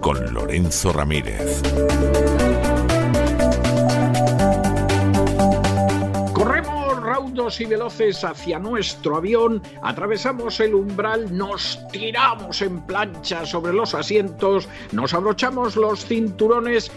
Con Lorenzo Ramírez. Corremos raudos y veloces hacia nuestro avión, atravesamos el umbral, nos tiramos en plancha sobre los asientos, nos abrochamos los cinturones,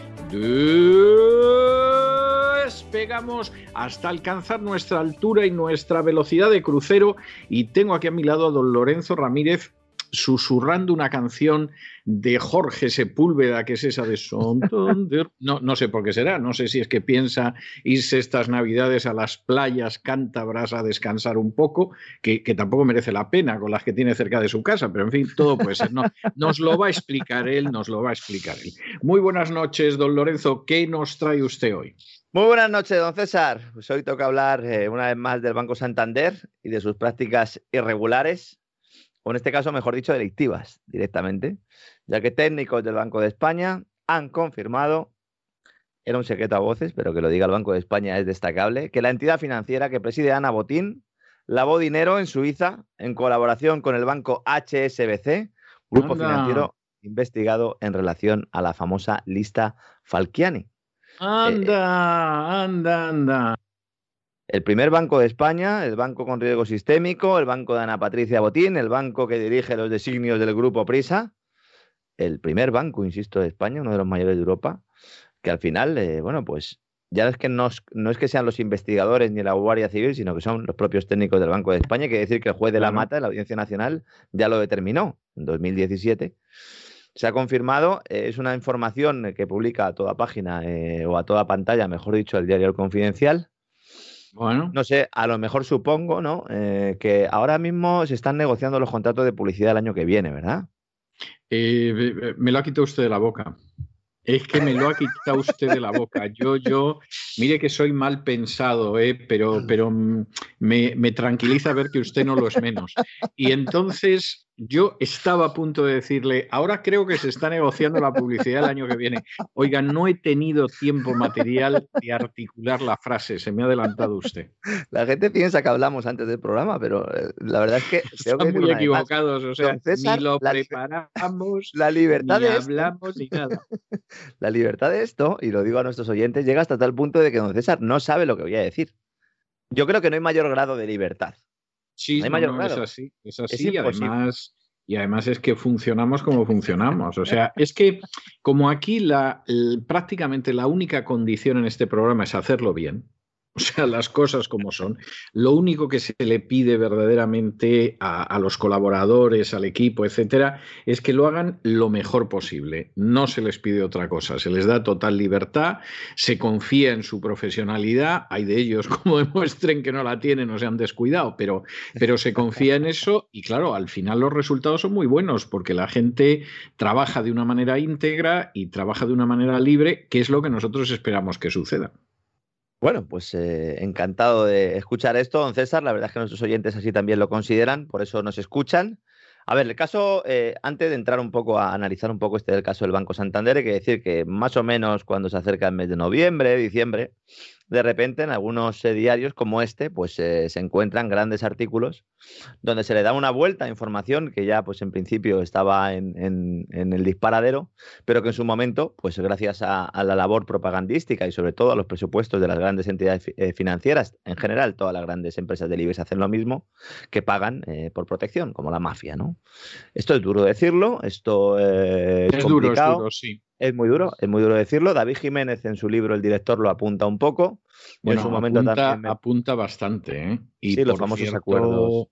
despegamos hasta alcanzar nuestra altura y nuestra velocidad de crucero y tengo aquí a mi lado a don Lorenzo Ramírez susurrando una canción de Jorge Sepúlveda, que es esa de Santander. No, no sé por qué será, no sé si es que piensa irse estas navidades a las playas cántabras a descansar un poco, que, que tampoco merece la pena con las que tiene cerca de su casa, pero en fin, todo puede ser. No, nos lo va a explicar él, nos lo va a explicar él. Muy buenas noches, don Lorenzo, ¿qué nos trae usted hoy? Muy buenas noches, don César. Pues hoy toca hablar eh, una vez más del Banco Santander y de sus prácticas irregulares o en este caso, mejor dicho, delictivas directamente, ya que técnicos del Banco de España han confirmado, era un secreto a voces, pero que lo diga el Banco de España es destacable, que la entidad financiera que preside Ana Botín lavó dinero en Suiza en colaboración con el banco HSBC, grupo Anda. financiero investigado en relación a la famosa lista Falciani. Anda, anda, anda. El primer banco de España, el banco con riesgo sistémico, el banco de Ana Patricia Botín, el banco que dirige los designios del grupo Prisa, el primer banco, insisto, de España, uno de los mayores de Europa, que al final, eh, bueno, pues ya es que no, es- no es que sean los investigadores ni la Guardia Civil, sino que son los propios técnicos del Banco de España. Que decir que el juez de la. Mata, de la Audiencia Nacional, ya lo determinó en 2017. Se ha confirmado, eh, es una información que publica a toda página eh, o a toda pantalla, mejor dicho, el diario El Confidencial. Bueno, No sé, a lo mejor supongo, ¿no? Eh, que ahora mismo se están negociando los contratos de publicidad el año que viene, ¿verdad? eh, me lo ha quitado usted de la boca. Es que me lo ha quitado usted de la boca. Yo, yo, mire que soy mal pensado, ¿eh? pero, pero mm, me, me tranquiliza ver que usted no lo es menos. Y entonces yo estaba a punto de decirle, ahora creo que se está negociando la publicidad el año que viene. Oiga, no he tenido tiempo material de articular la frase, se me ha adelantado usted. La gente piensa que hablamos antes del programa, pero eh, la verdad es que Están muy equivocados, o sea, César, ni lo la- preparamos, La libertad ni de esto, hablamos, ni nada. la libertad de esto, y lo digo a nuestros oyentes, llega hasta tal punto de que don César no sabe lo que voy a decir. Yo creo que no hay mayor grado de libertad. Sí, No no, es así, es así, y además, y además es que funcionamos como funcionamos. O sea, es que como aquí la, prácticamente la única condición en este programa es hacerlo bien, o sea, las cosas como son, lo único que se le pide verdaderamente a, los colaboradores, al equipo, etcétera, es que lo hagan lo mejor posible. No se les pide otra cosa, se les da total libertad, se confía en su profesionalidad, hay de ellos como demuestren que no la tienen o se han descuidado, pero pero se confía en eso y claro, al final los resultados son muy buenos porque la gente trabaja de una manera íntegra y trabaja de una manera libre, que es lo que nosotros esperamos que suceda. Bueno, pues eh, encantado de escuchar esto, don César. La verdad es que nuestros oyentes así también lo consideran, por eso nos escuchan. A ver, el caso, eh, antes de entrar un poco a analizar un poco este del caso del Banco Santander, hay que decir que más o menos cuando se acerca el mes de noviembre, diciembre, de repente en algunos eh, diarios como este, pues eh, se encuentran grandes artículos donde se le da una vuelta a información que ya, pues en principio estaba en, el disparadero, pero que en su momento, pues gracias a, la labor propagandística y sobre todo a los presupuestos de las grandes entidades eh, financieras, en general todas las grandes empresas del IBEX hacen lo mismo, que pagan por protección, como la mafia, ¿no? Esto es duro decirlo, esto es, es duro, es duro, sí. Es muy duro, es muy duro decirlo. David Jiménez en su libro El director lo apunta un poco. Bueno, en su momento apunta, apunta bastante, ¿eh? Y sí, los famosos acuerdos.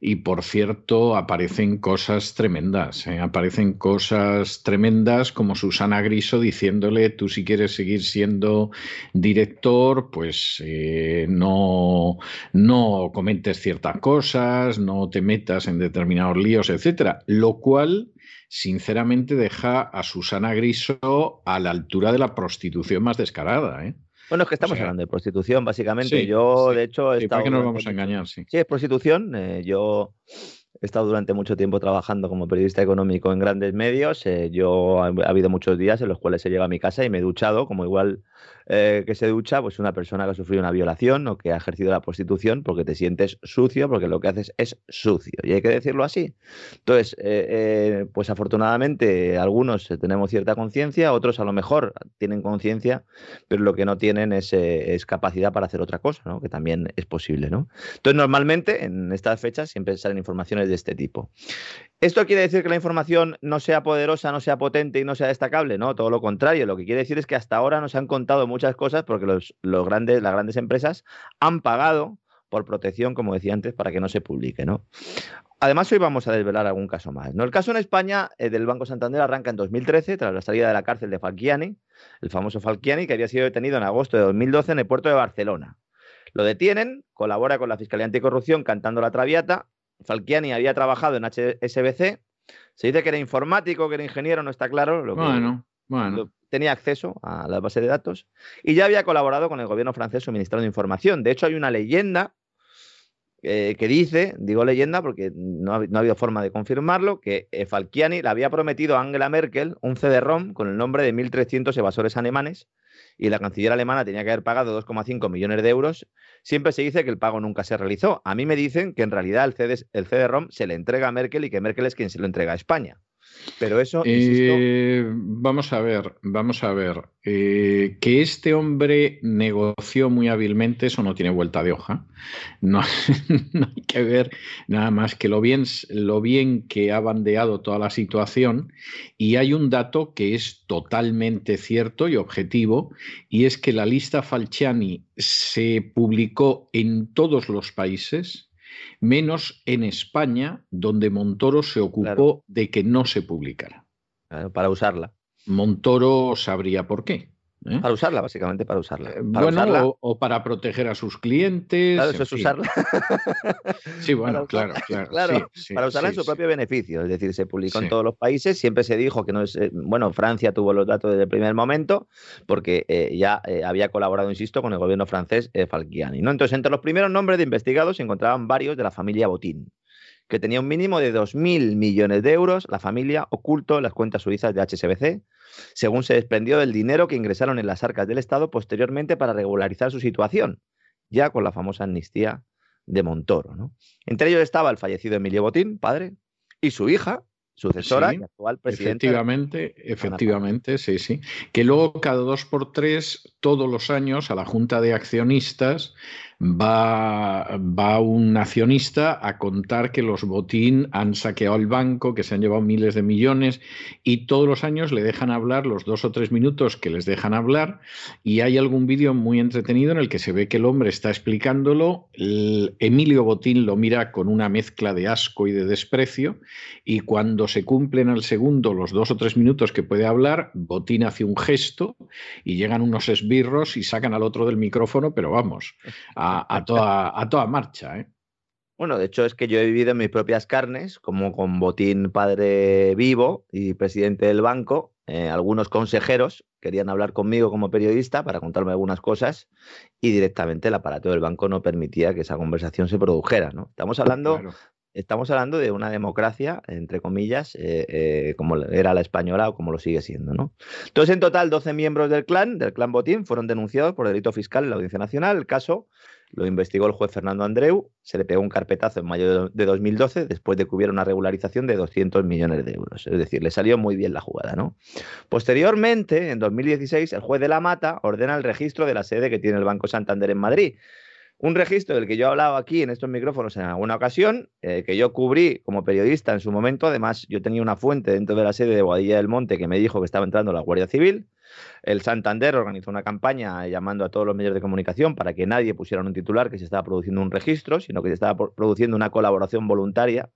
Y por cierto, aparecen cosas tremendas, ¿eh? aparecen cosas tremendas como Susana Griso diciéndole, tú si quieres seguir siendo director, pues eh, no, no comentes ciertas cosas, no te metas en determinados líos, etcétera. Lo cual sinceramente deja a Susana Griso a la altura de la prostitución más descarada. ¿eh? Bueno, es que estamos hablando de prostitución, básicamente. yo, de hecho, he ¿Para qué nos vamos a engañar? Sí, sí es prostitución. Eh, yo he estado durante mucho tiempo trabajando como periodista económico en grandes medios. Eh, yo ha, habido muchos días en los cuales he llegado a mi casa y me he duchado, como igual eh, que se ducha, pues una persona que ha sufrido una violación o que ha ejercido la prostitución porque te sientes sucio, porque lo que haces es sucio. Y hay que decirlo así. Entonces, eh, eh, pues afortunadamente algunos tenemos cierta conciencia, otros a lo mejor tienen conciencia, pero lo que no tienen es, capacidad para hacer otra cosa, ¿no? que también es posible. ¿no? Entonces, normalmente en estas fechas siempre salen informaciones de este tipo. ¿Esto quiere decir que la información no sea poderosa, no sea potente y no sea destacable? No, todo lo contrario. Lo que quiere decir es que hasta ahora nos han contado muchas cosas porque los, grandes, las grandes empresas han pagado por protección, como decía antes, para que no se publique. ¿no? Además, hoy vamos a desvelar algún caso más. ¿no? El caso en España eh, del Banco Santander arranca en 2013, tras la salida de la cárcel de Falciani, el famoso Falciani, que había sido detenido en agosto de 2012 en el puerto de Barcelona. Lo detienen, colabora con la Fiscalía Anticorrupción cantando la traviata Falciani había trabajado en HSBC. Se dice que era informático, que era ingeniero, no está claro. Lo bueno, bueno. tenía acceso a la base de datos y ya había colaborado con el gobierno francés suministrando información. De hecho, hay una leyenda eh, que dice, digo leyenda porque no ha, no ha, habido forma de confirmarlo, que eh, Falciani le había prometido a Angela Merkel un CD-ROM con el nombre de 1.300 evasores alemanes y la canciller alemana tenía que haber pagado 2,5 millones de euros, siempre se dice que el pago nunca se realizó. A mí me dicen que en realidad el, CD, el se le entrega a Merkel y que Merkel es quien se lo entrega a España. Pero eso. Eh, vamos a ver, vamos a ver. Eh, que este hombre negoció muy hábilmente, eso no tiene vuelta de hoja. No, hay que ver nada más que lo bien, lo bien que ha bandeado toda la situación. Y hay un dato que es totalmente cierto y objetivo, y es que la lista Falciani se publicó en todos los países menos en España, donde Montoro se ocupó de que no se publicara. para usarla. Montoro sabría por qué. ¿Eh? Para usarla, básicamente para usarla. Eh, bueno, O, para proteger a sus clientes. Claro, eso es usarla. sí, bueno, claro, claro. para usarla en su propio beneficio. Es decir, se publicó en todos los países. Siempre se dijo que no es. Eh, bueno, Francia tuvo los datos desde el primer momento, porque ya había colaborado, insisto, con el gobierno francés Falciani. ¿no? Entonces, entre los primeros nombres de investigados se encontraban varios de la familia Botín que tenía un mínimo de 2.000 millones de euros, la familia oculto en las cuentas suizas de HSBC, según se desprendió del dinero que ingresaron en las arcas del Estado posteriormente para regularizar su situación, ya con la famosa amnistía de Montoro. ¿no? Entre ellos estaba el fallecido Emilio Botín, padre, y su hija, sucesora y actual presidenta. Efectivamente, efectivamente, sí, sí. Que luego cada dos por tres, todos los años, a la Junta de Accionistas va, un accionista a contar que los botín han saqueado el banco, que se han llevado miles de millones y todos los años le dejan hablar los dos o tres minutos que les dejan hablar y hay algún vídeo muy entretenido en el que se ve que el hombre está explicándolo, Emilio Botín lo mira con una mezcla de asco y de desprecio y cuando se cumplen al segundo los dos o tres minutos que puede hablar, Botín hace un gesto y llegan unos esbirros y sacan al otro del micrófono, pero vamos, a, toda, a toda marcha. ¿eh? Bueno, de hecho es que yo he vivido en mis propias carnes, como con Botín padre vivo y presidente del banco. Eh, algunos consejeros querían hablar conmigo como periodista para contarme algunas cosas y directamente el aparato del banco no permitía que esa conversación se produjera. ¿no? Estamos hablando estamos hablando de una democracia, entre comillas, eh, eh, como era la española o como lo sigue siendo. ¿no? Entonces, en total, 12 miembros del clan, del clan Botín, fueron denunciados por delito fiscal en la Audiencia Nacional. El caso lo investigó el juez Fernando Andreu, se le pegó un carpetazo en mayo de 2012 después de que hubiera una regularización de 200 millones de euros. Es decir, le salió muy bien la jugada. ¿no? Posteriormente, en 2016, el juez de la Mata ordena el registro de la sede que tiene el Banco Santander en Madrid un registro del que yo he hablado aquí en estos micrófonos en alguna ocasión, eh, que yo cubrí como periodista en su momento. Además, yo tenía una fuente dentro de la sede de Boadilla del Monte que me dijo que estaba entrando la Guardia Civil. El Santander organizó una campaña llamando a todos los medios de comunicación para que nadie pusiera un titular que se estaba produciendo un registro, sino que se estaba produciendo una colaboración voluntaria.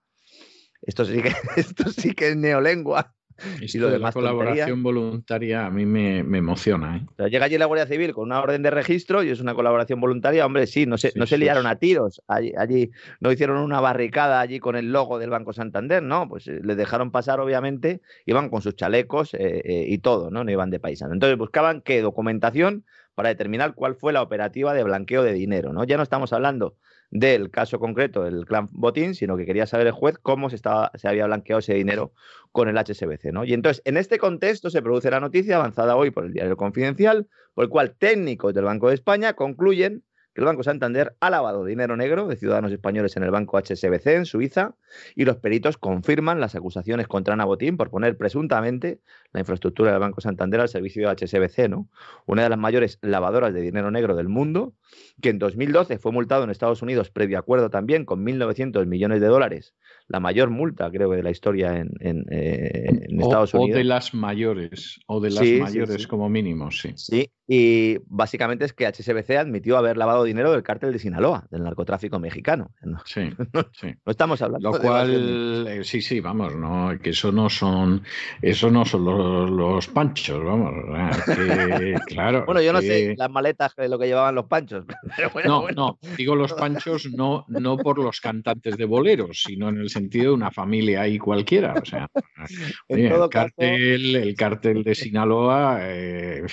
Esto sí que, esto sí que es neolengua y lo de la colaboración voluntaria a mí me, emociona. ¿eh? llega allí la Guardia Civil con una orden de registro y es una colaboración voluntaria. Hombre, sí, no se, no se liaron a tiros. Allí, no hicieron una barricada allí con el logo del Banco Santander, ¿no? Pues eh, les dejaron pasar, obviamente, iban con sus chalecos eh, y todo, ¿no? No iban de paisano. Entonces buscaban qué documentación para determinar cuál fue la operativa de blanqueo de dinero, ¿no? Ya no estamos hablando del caso concreto del clan Botín, sino que quería saber el juez cómo se, estaba, se había blanqueado ese dinero con el HSBC. ¿no? Y entonces, en este contexto se produce la noticia avanzada hoy por el diario Confidencial, por el cual técnicos del Banco de España concluyen que el Banco Santander ha lavado dinero negro de ciudadanos españoles en el Banco HSBC en Suiza y los peritos confirman las acusaciones contra Ana Botín por poner presuntamente la infraestructura del Banco Santander al servicio de HSBC, ¿no? una de las mayores lavadoras de dinero negro del mundo, que en 2012 fue multado en Estados Unidos previo acuerdo también con 1.900 millones de dólares, la mayor multa creo que de la historia en, eh, Estados Unidos. O de las mayores, o de las mayores como mínimo, sí. Sí, y básicamente es que HSBC admitió haber lavado dinero del cártel de Sinaloa, del narcotráfico mexicano. Sí, sí. No estamos hablando Lo cual, eh, sí, sí, vamos, no, que eso no son, eso no son los, panchos, vamos. claro. bueno, yo no sé las maletas de lo que llevaban los panchos. no, no, digo los panchos no, no por los cantantes de boleros, sino en el sentido de una familia ahí cualquiera. O sea, el, cártel, el cártel de Sinaloa. Eh,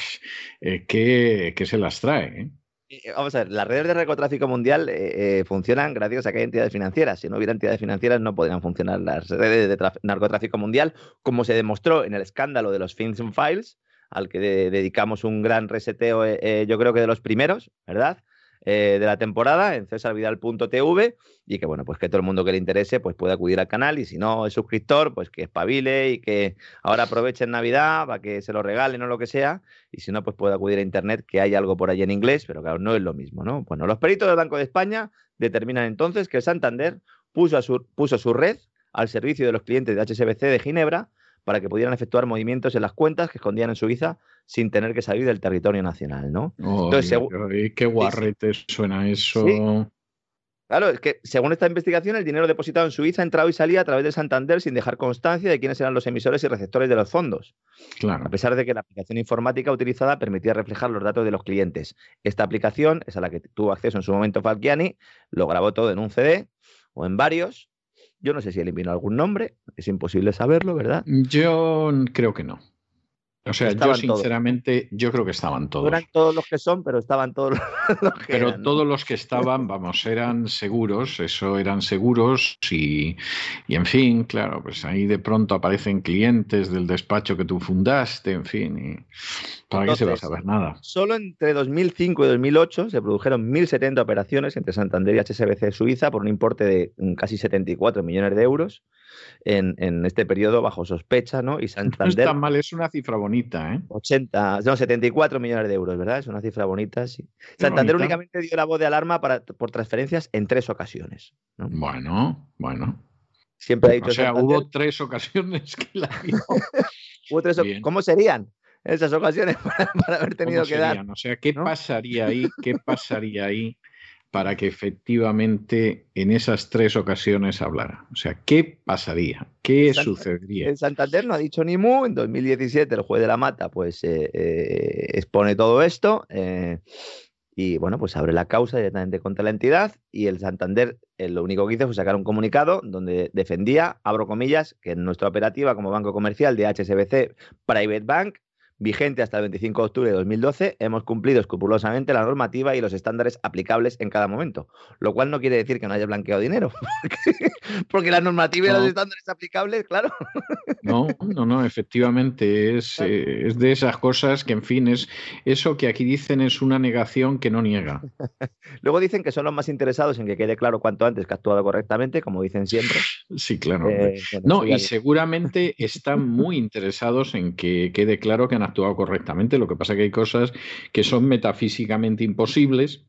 eh que, se las trae. ¿eh? Eh, vamos a ver, las redes de narcotráfico mundial eh, funcionan gracias a que hay entidades financieras. Si no hubiera entidades financieras, no podrían funcionar las redes de narcotráfico mundial, como se demostró en el escándalo de los FinCEN Files, al que dedicamos un gran reseteo, yo creo que de los primeros, ¿verdad? Eh, de la temporada en cesarvidal.tv y que bueno, pues que todo el mundo que le interese pues puede acudir al canal y si no es suscriptor, pues que espabile y que ahora aproveche en Navidad para que se lo regalen o lo que sea y si no, pues puede acudir a internet que hay algo por ahí en inglés, pero claro, no es lo mismo, ¿no? Bueno, los peritos del Banco de España determinan entonces que Santander puso, su, puso su red al servicio de los clientes de HSBC de Ginebra para que pudieran efectuar movimientos en las cuentas que escondían en Suiza sin tener que salir del territorio nacional, ¿no? Entonces, qué guarrete suena eso. Claro, es que según esta investigación, el dinero depositado en Suiza ha entrado y salía a través de Santander sin dejar constancia de quiénes eran los emisores y receptores de los fondos. Claro. A pesar de que la aplicación informática utilizada permitía reflejar los datos de los clientes. Esta aplicación es a la que tuvo acceso en su momento Falciani, lo grabó todo en un CD o en varios yo no sé si eliminó algún nombre, es imposible saberlo, ¿verdad? Yo creo que no. O sea, yo sinceramente, yo creo que estaban todos. No eran todos los que son, pero estaban todos los que Pero todos los que estaban, vamos, eran seguros, eso eran seguros y, y, en fin, claro, pues ahí de pronto aparecen clientes del despacho que tú fundaste, en fin, y ¿para qué se va a saber nada? Solo entre 2005 y 2008 se produjeron 1.070 operaciones entre Santander y HSBC Suiza por un importe de casi 74 millones de euros en, este periodo bajo sospecha, ¿no? Y Santander... No es tan mal, es una cifra bonita, ¿eh? 80, no, 74 millones de euros, ¿verdad? Es una cifra bonita, sí. Santander únicamente dio la voz de alarma para, por transferencias en tres ocasiones. Bueno, bueno. Siempre ha dicho. O sea, hubo tres ocasiones que la dio. hubo tres, ¿Cómo serían? esas ocasiones para, haber tenido que dar. O sea, ¿qué pasaría ahí? ¿Qué pasaría ahí para que efectivamente en esas tres ocasiones hablara. O sea, ¿qué pasaría? ¿Qué sucedería? En Santander no ha dicho ni mu. En 2017 el juez de la Mata pues eh, eh, expone todo esto eh, y bueno, pues abre la causa directamente contra la entidad y el Santander lo único que hizo fue sacar un comunicado donde defendía, abro comillas, que en nuestra operativa como banco comercial de HSBC Private Bank vigente hasta el 25 de octubre de 2012, hemos cumplido escrupulosamente la normativa y los estándares aplicables en cada momento. Lo cual no quiere decir que no haya blanqueado dinero, porque, la normativa y los estándares aplicables, claro. No, no, no, efectivamente es, eh, es, de esas cosas que, en fin, es eso que aquí dicen es una negación que no niega. Luego dicen que son los más interesados en que quede claro cuanto antes que ha actuado correctamente, como dicen siempre. Sí, claro. Eh, no, y seguramente están muy interesados en que quede claro que han actuado correctamente. Lo que pasa es que hay cosas que son metafísicamente imposibles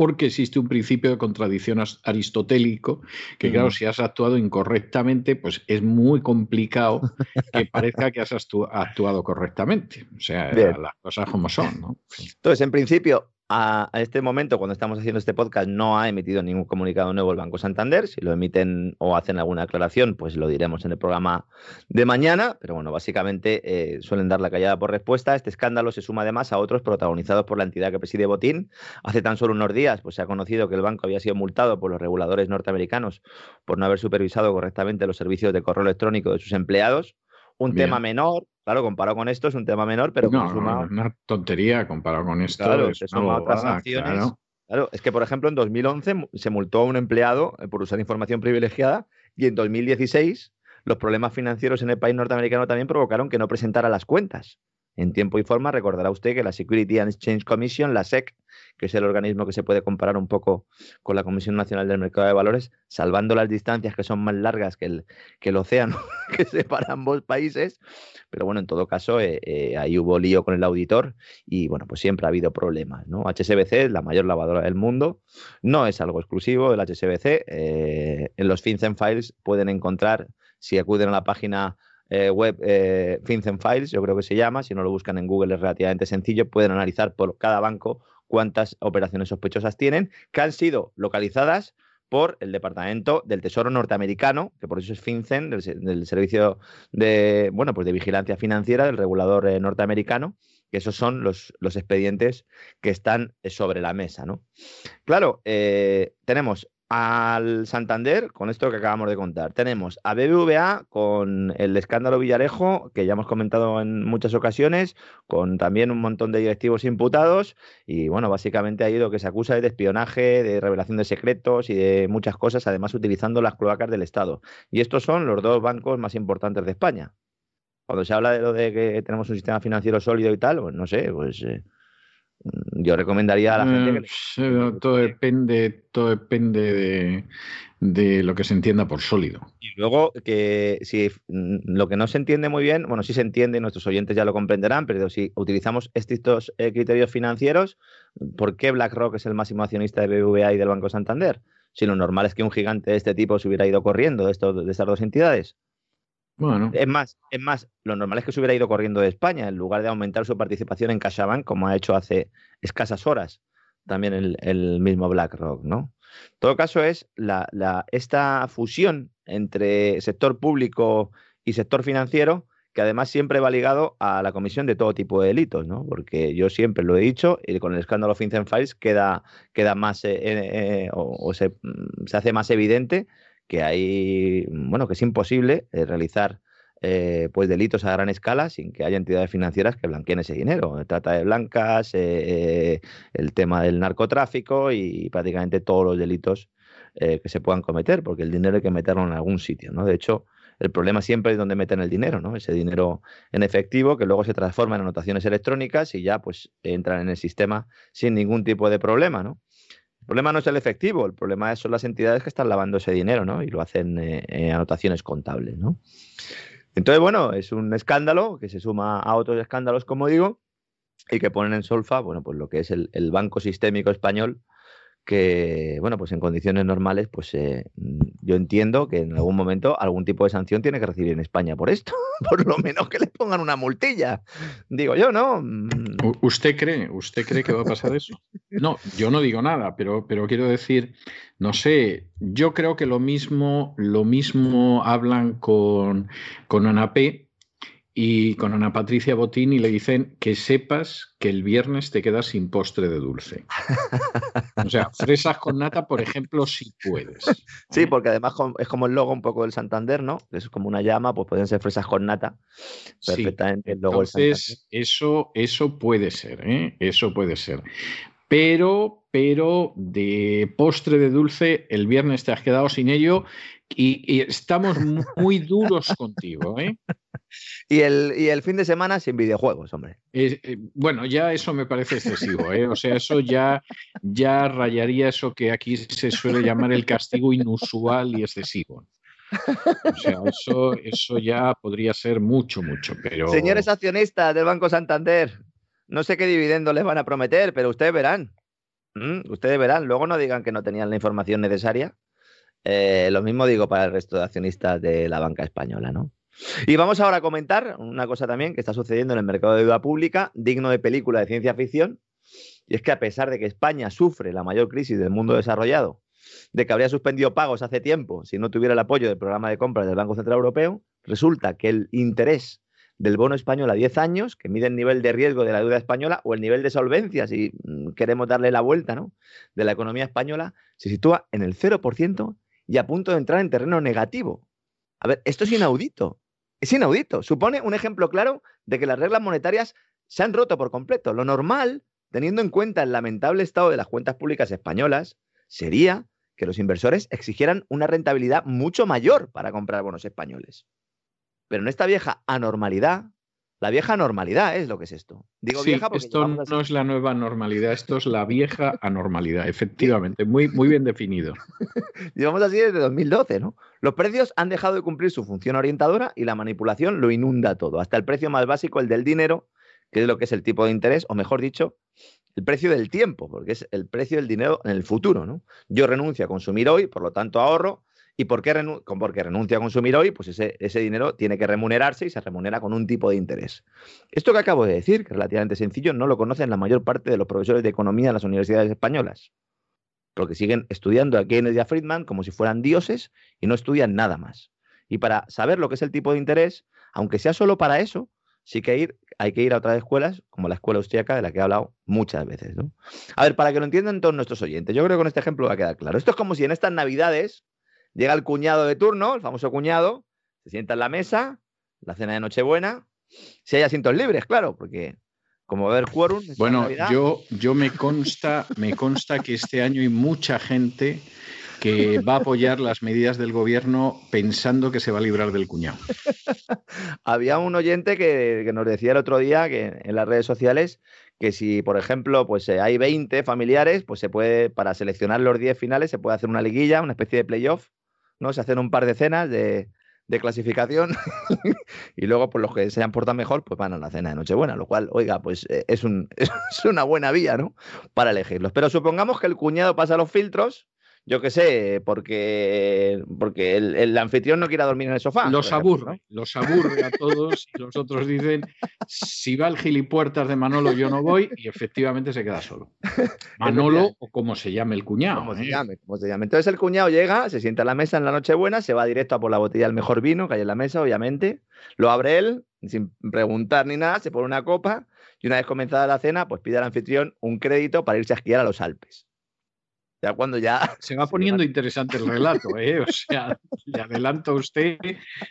porque existe un principio de contradicción aristotélico que, claro, si has actuado incorrectamente, pues es muy complicado que parezca que has actuado correctamente. O sea, las cosas como son, ¿no? Entonces, en principio, a, este momento, cuando estamos haciendo este podcast, no ha emitido ningún comunicado nuevo el Banco Santander. Si lo emiten o hacen alguna aclaración, pues lo diremos en el programa de mañana. Pero bueno, básicamente eh, suelen dar la callada por respuesta. Este escándalo se suma además a otros protagonizados por la entidad que preside Botín. Hace tan solo unos días pues, se ha conocido que el banco había sido multado por los reguladores norteamericanos por no haber supervisado correctamente los servicios de correo electrónico de sus empleados. Un tema menor, Claro, comparado con esto es un tema menor, pero no, una tontería comparado con esto. Claro, es otras sanciones. Claro. es que por ejemplo en 2011 se multó a un empleado eh, por usar información privilegiada y en 2016 los problemas financieros en el país norteamericano también provocaron que no presentara las cuentas. En tiempo y forma recordará usted que la Security and Exchange Commission, la SEC, que es el organismo que se puede comparar un poco con la Comisión Nacional del Mercado de Valores, salvando las distancias que son más largas que el, que el océano que separa ambos países. Pero bueno, en todo caso, eh, eh, ahí hubo lío con el auditor y bueno, pues siempre ha habido problemas. ¿no? HSBC la mayor lavadora del mundo, no es algo exclusivo del HSBC. Eh, en los FinCEN Files pueden encontrar, si acuden a la página web eh, Files, yo creo que se llama, si no lo buscan en Google es relativamente sencillo, pueden analizar por cada banco cuántas operaciones sospechosas tienen, que han sido localizadas por el Departamento del Tesoro norteamericano, que por eso es FinCEN, del, Servicio de, bueno, pues de Vigilancia Financiera del regulador eh, norteamericano, que esos son los, los, expedientes que están eh, sobre la mesa. ¿no? Claro, eh, tenemos al Santander con esto que acabamos de contar. Tenemos a BBVA con el escándalo Villarejo, que ya hemos comentado en muchas ocasiones, con también un montón de directivos imputados. Y bueno, básicamente ha ido que se acusa de espionaje, de revelación de secretos y de muchas cosas, además utilizando las cloacas del Estado. Y estos son los dos bancos más importantes de España. Cuando se habla de lo de que tenemos un sistema financiero sólido y tal, pues no sé, pues. Eh, yo recomendaría a la gente que... Eh, todo depende, todo depende de, lo que se entienda por sólido. Y luego que si mm, lo que no se entiende muy bien, bueno, sí se entiende, nuestros oyentes ya lo comprenderán, pero si utilizamos estos eh, criterios financieros, ¿por qué BlackRock es el máximo accionista de BBVA y del Banco Santander? Si lo normal es que un gigante de este tipo se hubiera ido corriendo de, estos, de estas dos entidades. Es más, es más, lo normal es que se hubiera ido corriendo de España en lugar de aumentar su participación en CaixaBank, como ha hecho hace escasas horas también el, mismo BlackRock, ¿no? En todo caso, es la, esta fusión entre sector público y sector financiero, que además siempre va ligado a la comisión de todo tipo de delitos, ¿no? Porque yo siempre lo he dicho, y con el escándalo FinCEN Files queda, queda más, eh, eh, o, se, mm, se hace más evidente que hay, bueno, que es imposible eh, realizar eh, pues delitos a gran escala sin que haya entidades financieras que blanqueen ese dinero. Trata de blancas, eh, el tema del narcotráfico y prácticamente todos los delitos que se puedan cometer, porque el dinero hay que meterlo en algún sitio, ¿no? De hecho, el problema siempre es donde meten el dinero, ¿no? Ese dinero en efectivo que luego se transforma en anotaciones electrónicas y ya pues entran en el sistema sin ningún tipo de problema, ¿no? El problema no es el efectivo, el problema son las entidades que están lavando ese dinero, ¿no? Y lo hacen en eh, anotaciones contables, ¿no? Entonces, bueno, es un escándalo que se suma a otros escándalos, como digo, y que ponen en solfa, bueno, pues lo que es el Banco Sistémico Español, que, bueno, pues en condiciones normales, pues eh, yo entiendo que en algún momento algún tipo de sanción tiene que recibir en España por esto, por lo menos que le pongan una multilla. Digo yo, ¿no? Mm. ¿Usted cree, usted cree que va a pasar eso? No, yo no digo nada, pero, pero quiero decir, no sé, yo creo que lo mismo, lo mismo hablan con, con ANAP y con Ana Patricia Botín y le dicen que sepas que el viernes te quedas sin postre de dulce. O sea, fresas con nata, por ejemplo, si puedes. Sí, porque además es como el logo un poco del Santander, ¿no? Es como una llama, pues pueden ser fresas con nata. Perfectamente el logo Entonces, eso, eso puede ser, ¿eh? Eso puede ser. Pero, pero de postre de dulce, el viernes te has quedado sin ello y, estamos muy duros contigo, ¿eh? Y el, y el fin de semana sin videojuegos, hombre. Eh, bueno, ya eso me parece excesivo, ¿eh? O sea, eso ya, ya rayaría eso que aquí se suele llamar el castigo inusual y excesivo. O sea, eso, eso ya podría ser mucho, mucho, pero... Señores accionistas del Banco Santander, no sé qué dividendo les van a prometer, pero ustedes verán. Mm, ustedes verán, luego no digan que no tenían la información necesaria eh, lo mismo digo para el resto de accionistas de la banca española, ¿no? Y vamos ahora a comentar una cosa también que está sucediendo en el mercado de deuda pública, digno de película de ciencia ficción, y es que a pesar de que España sufre la mayor crisis del mundo desarrollado, de que habría suspendido pagos hace tiempo si no tuviera el apoyo del programa de compras del Banco Central Europeo, resulta que el interés del bono español a 10 años, que mide el nivel de riesgo de la deuda española o el nivel de solvencia, si mm, queremos darle la vuelta ¿no? de la economía española, se sitúa en el 0% y a punto de entrar en terreno negativo. A ver, esto es inaudito. Es inaudito. Supone un ejemplo claro de que las reglas monetarias se han roto por completo. Lo normal, teniendo en cuenta el lamentable estado de las cuentas públicas españolas, sería que los inversores exigieran una rentabilidad mucho mayor para comprar bonos españoles. Pero en esta vieja anormalidad, la vieja normalidad es lo que es esto. Digo vieja porque esto no es la nueva normalidad, esto es la vieja anormalidad, efectivamente, muy, muy bien definido. Llevamos así desde 2012, ¿no? Los precios han dejado de cumplir su función orientadora y la manipulación lo inunda todo, hasta el precio más básico, el del dinero, que es lo que es el tipo de interés, o mejor dicho, el precio del tiempo, porque es el precio del dinero en el futuro, ¿no? Yo renuncio a consumir hoy, por lo tanto ahorro, ¿Y por qué porque renuncia a consumir hoy? Pues ese, ese, dinero tiene que remunerarse y se remunera con un tipo de interés. Esto que acabo de decir, que es relativamente sencillo, no lo conocen la mayor parte de los profesores de economía en las universidades españolas. Porque siguen estudiando a Keynes y a Friedman como si fueran dioses y no estudian nada más. Y para saber lo que es el tipo de interés, aunque sea solo para eso, sí que hay que ir a otras escuelas, como la escuela austríaca de la que he hablado muchas veces. A ver, para que lo entiendan todos nuestros oyentes, yo creo que con este ejemplo va a quedar claro. Esto es como si en estas navidades Llega el cuñado de turno, el famoso cuñado, se sienta en la mesa, la cena de Nochebuena, si hay asientos libres, claro, porque como va a haber quórum. Bueno, yo, yo me consta, me consta que este año hay mucha gente que va a apoyar las medidas del gobierno pensando que se va a librar del cuñado. Había un oyente que, que, nos decía el otro día que en las redes sociales que si, por ejemplo, pues eh, hay 20 familiares, pues se puede, para seleccionar los 10 finales, se puede hacer una liguilla, una especie de playoff, ¿no? Se hacen un par de cenas de, clasificación y luego, pues los que se hayan portado mejor, pues van a la cena de Nochebuena, lo cual, oiga, pues eh, es, un, es una buena vía, ¿no? Para elegirlos. Pero supongamos que el cuñado pasa los filtros yo qué sé, porque, porque el, anfitrión no quiera dormir en el sofá. Los aburre, los aburre a todos y los otros dicen, si va el gilipuertas de Manolo yo no voy y efectivamente se queda solo. Manolo o como se llame el cuñado. Como se ¿eh? llame, como se llame. Entonces el cuñado llega, se sienta en la mesa en la Nochebuena, se va directo a por la botella del mejor vino que hay en la mesa, obviamente, lo abre él, sin preguntar ni nada, se pone una copa y una vez comenzada la cena, pues pide al anfitrión un crédito para irse a esquiar a los Alpes. Ya cuando ya. Se va poniendo interesante el relato, ¿eh? O sea, le adelanto a usted,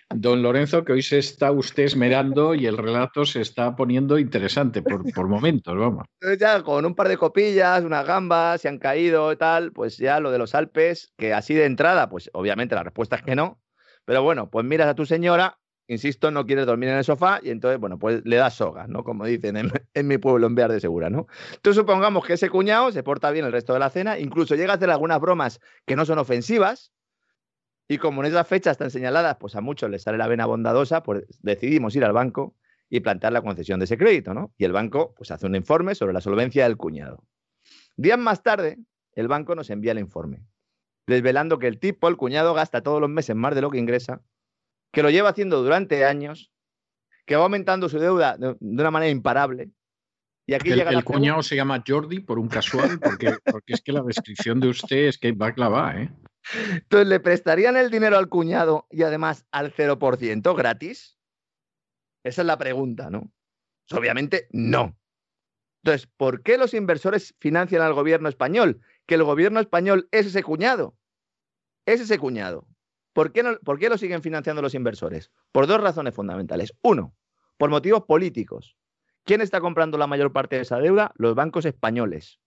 don Lorenzo, que hoy se está usted esmerando y el relato se está poniendo interesante por, por momentos, vamos. Ya con un par de copillas, unas gambas, se han caído y tal, pues ya lo de los Alpes, que así de entrada, pues obviamente la respuesta es que no. Pero bueno, pues miras a tu señora insisto, no quieres dormir en el sofá y entonces, bueno, pues le das soga, ¿no? Como dicen en, mi pueblo, en Bear de Segura, ¿no? Entonces supongamos que ese cuñado se porta bien el resto de la cena, incluso llega a hacer algunas bromas que no son ofensivas y como en esas fechas están señaladas, pues a muchos les sale la vena bondadosa, pues decidimos ir al banco y plantear la concesión de ese crédito, ¿no? Y el banco, pues hace un informe sobre la solvencia del cuñado. Días más tarde, el banco nos envía el informe, desvelando que el tipo, el cuñado, gasta todos los meses más de lo que ingresa que lo lleva haciendo durante años, que va aumentando su deuda de, una manera imparable. Y aquí el, llega el cuñado se llama Jordi por un casual, porque, porque es que la descripción de usted es que va a clavar, ¿eh? Entonces, ¿le prestarían el dinero al cuñado y además al 0% gratis? Esa es la pregunta, ¿no? Pues obviamente no. Entonces, ¿por qué los inversores financian al gobierno español? Que el gobierno español es ese cuñado. Es ese cuñado. ¿Por qué, no, ¿Por qué lo siguen financiando los inversores? Por dos razones fundamentales. Uno, por motivos políticos. ¿Quién está comprando la mayor parte de esa deuda? Los bancos españoles.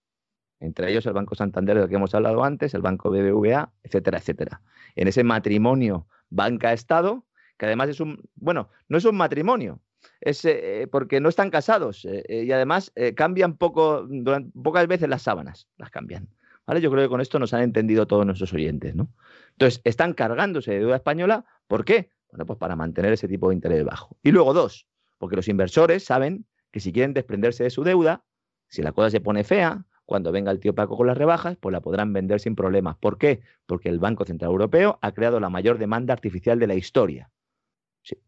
Entre ellos el Banco Santander, del que hemos hablado antes, el Banco BBVA, etcétera, etcétera. En ese matrimonio banca-estado, que además es un, bueno, no es un matrimonio, es eh, porque no están casados eh, eh, y además cambian poco, pocas veces las sábanas, las cambian. ¿Vale? Yo creo que con esto nos han entendido todos nuestros oyentes, ¿no? Entonces, están cargándose de deuda española, ¿por qué? Bueno, pues para mantener ese tipo de interés bajo. Y luego dos, porque los inversores saben que si quieren desprenderse de su deuda, si la cosa se pone fea, cuando venga el tío Paco con las rebajas, pues la podrán vender sin problemas. ¿Por qué? Porque el Banco Central Europeo ha creado la mayor demanda artificial de la historia.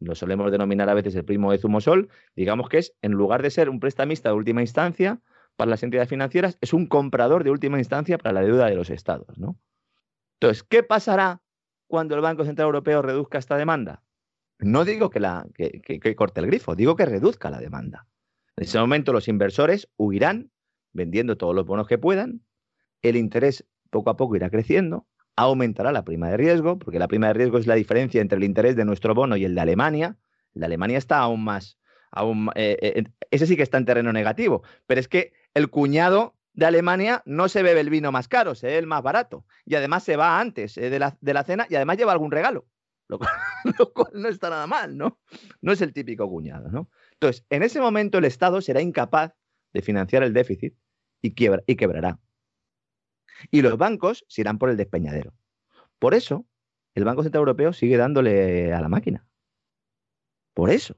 lo solemos denominar a veces el primo de Zumosol, digamos que es, en lugar de ser un prestamista de última instancia para las entidades financieras, es un comprador de última instancia para la deuda de los estados. ¿no? Entonces, ¿qué pasará cuando el Banco Central Europeo reduzca esta demanda? No digo que, la, corte el grifo, digo que reduzca la demanda. En ese momento los inversores huirán vendiendo todos los bonos que puedan, el interés poco a poco irá creciendo, aumentará la prima de riesgo, porque la prima de riesgo es la diferencia entre el interés de nuestro bono y el de Alemania. De Alemania está aún más, aún, eh, eh, ese sí que está en terreno negativo, pero es que el cuñado de Alemania no se bebe el vino más caro, se bebe el más barato. Y además se va antes eh, de, la, de, la, cena y además lleva algún regalo, lo cual, lo cual, no está nada mal, ¿no? No es el típico cuñado, ¿no? Entonces, en ese momento el Estado será incapaz de financiar el déficit y, quiebra, y quebrará. Y los bancos se irán por el despeñadero. Por eso, el Banco Central Europeo sigue dándole a la máquina. Por eso.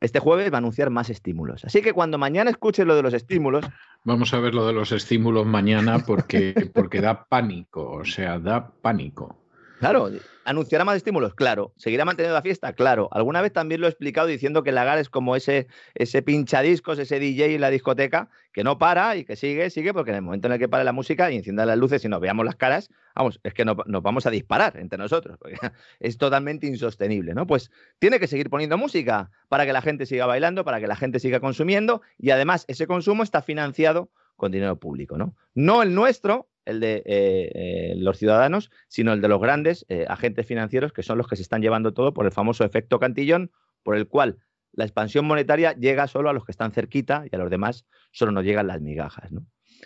Este jueves va a anunciar más estímulos. Así que cuando mañana escuches lo de los estímulos. Vamos a ver lo de los estímulos mañana porque, porque da pánico. O sea, da pánico. Claro, ¿anunciará más estímulos? Claro. ¿Seguirá manteniendo la fiesta? Claro. Alguna vez también lo he explicado diciendo que Lagar es como ese, ese pinchadiscos, ese DJ en la discoteca, que no para y que sigue, sigue, porque en el momento en el que pare la música y encienda las luces y nos veamos las caras, vamos, es que nos, vamos a disparar entre nosotros, porque es totalmente insostenible, ¿no? Pues tiene que seguir poniendo música para que la gente siga bailando, para que la gente siga consumiendo y además ese consumo está financiado con dinero público, ¿no? No el nuestro, el de eh, eh, los ciudadanos, sino el de los grandes eh, agentes financieros, que son los que se están llevando todo por el famoso efecto cantillón, por el cual la expansión monetaria llega solo a los que están cerquita y a los demás solo nos llegan las migajas.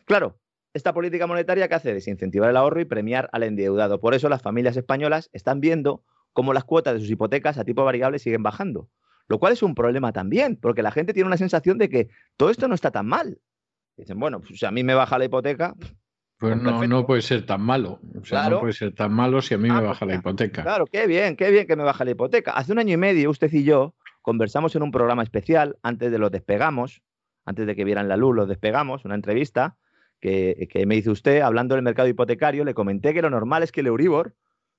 Claro, esta política monetaria que hace desincentivar el ahorro y premiar al endeudado. Por eso las familias españolas están viendo cómo las cuotas de sus hipotecas a tipo variable siguen bajando. Lo cual es un problema también, porque la gente tiene una sensación de que todo esto no está tan mal. Dicen, bueno, pues si a mí me baja la hipoteca, pues no, no puede ser tan malo. O sea, no puede ser tan malo si a mí me ah, baja la hipoteca. Claro, qué bien, qué bien que me baja la hipoteca. Hace un año y medio usted y yo conversamos en un programa especial antes de los despegamos, antes de que vieran la luz, los despegamos, una entrevista que, que me hizo usted hablando del mercado hipotecario. Le comenté que lo normal es que el Euribor,